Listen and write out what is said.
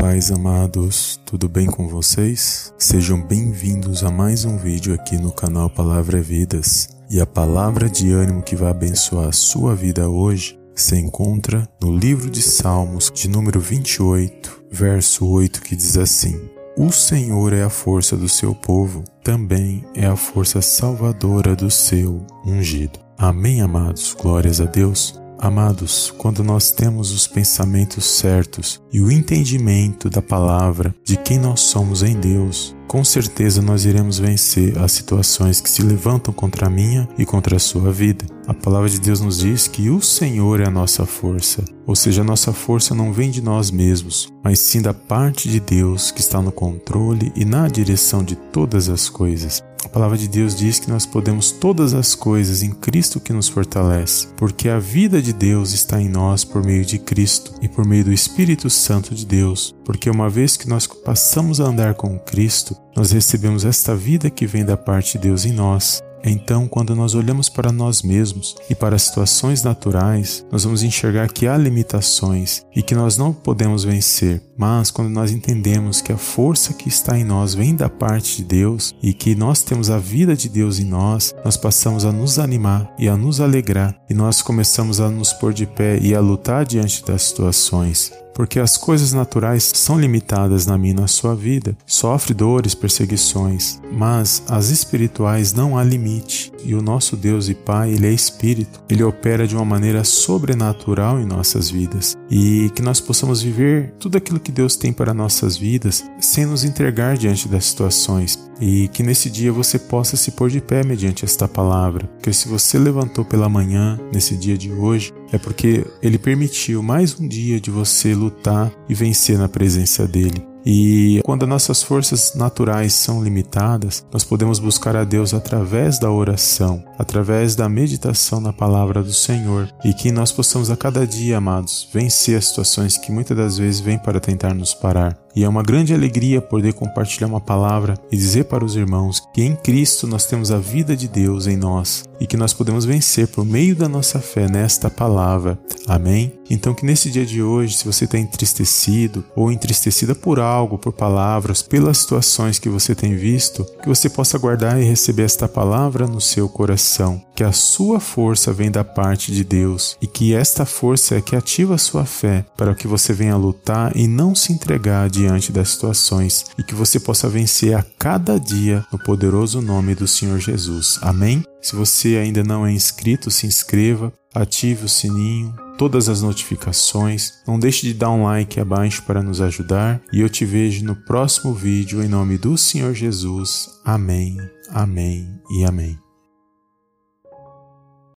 paz, amados, tudo bem com vocês? Sejam bem-vindos a mais um vídeo aqui no canal Palavra Vidas. E a palavra de ânimo que vai abençoar a sua vida hoje se encontra no livro de Salmos, de número 28, verso 8, que diz assim: O Senhor é a força do seu povo, também é a força salvadora do seu ungido. Amém, amados. Glórias a Deus. Amados, quando nós temos os pensamentos certos e o entendimento da palavra de quem nós somos em Deus, com certeza nós iremos vencer as situações que se levantam contra a minha e contra a sua vida. A palavra de Deus nos diz que o Senhor é a nossa força, ou seja, a nossa força não vem de nós mesmos, mas sim da parte de Deus que está no controle e na direção de todas as coisas. A palavra de Deus diz que nós podemos todas as coisas em Cristo que nos fortalece, porque a vida de Deus está em nós por meio de Cristo e por meio do Espírito Santo de Deus, porque uma vez que nós passamos a andar com Cristo, nós recebemos esta vida que vem da parte de Deus em nós então, quando nós olhamos para nós mesmos e para as situações naturais, nós vamos enxergar que há limitações e que nós não podemos vencer. Mas quando nós entendemos que a força que está em nós vem da parte de Deus e que nós temos a vida de Deus em nós, nós passamos a nos animar e a nos alegrar e nós começamos a nos pôr de pé e a lutar diante das situações porque as coisas naturais são limitadas na minha e na sua vida. Sofre dores, perseguições, mas as espirituais não há limite. E o nosso Deus e Pai, ele é espírito. Ele opera de uma maneira sobrenatural em nossas vidas e que nós possamos viver tudo aquilo que Deus tem para nossas vidas sem nos entregar diante das situações e que nesse dia você possa se pôr de pé mediante esta palavra. Que se você levantou pela manhã nesse dia de hoje, é porque ele permitiu mais um dia de você lutar e vencer na presença dele. E quando as nossas forças naturais são limitadas, nós podemos buscar a Deus através da oração, através da meditação na palavra do Senhor, e que nós possamos a cada dia, amados, vencer as situações que muitas das vezes vêm para tentar nos parar. E é uma grande alegria poder compartilhar uma palavra e dizer para os irmãos que em Cristo nós temos a vida de Deus em nós e que nós podemos vencer por meio da nossa fé nesta palavra. Amém? Então, que nesse dia de hoje, se você está entristecido ou entristecida por algo, por palavras, pelas situações que você tem visto, que você possa guardar e receber esta palavra no seu coração. Que a sua força vem da parte de Deus e que esta força é que ativa a sua fé para que você venha lutar e não se entregar diante das situações e que você possa vencer a cada dia no poderoso nome do Senhor Jesus. Amém? Se você ainda não é inscrito, se inscreva, ative o sininho, todas as notificações. Não deixe de dar um like abaixo para nos ajudar e eu te vejo no próximo vídeo em nome do Senhor Jesus. Amém, amém e amém.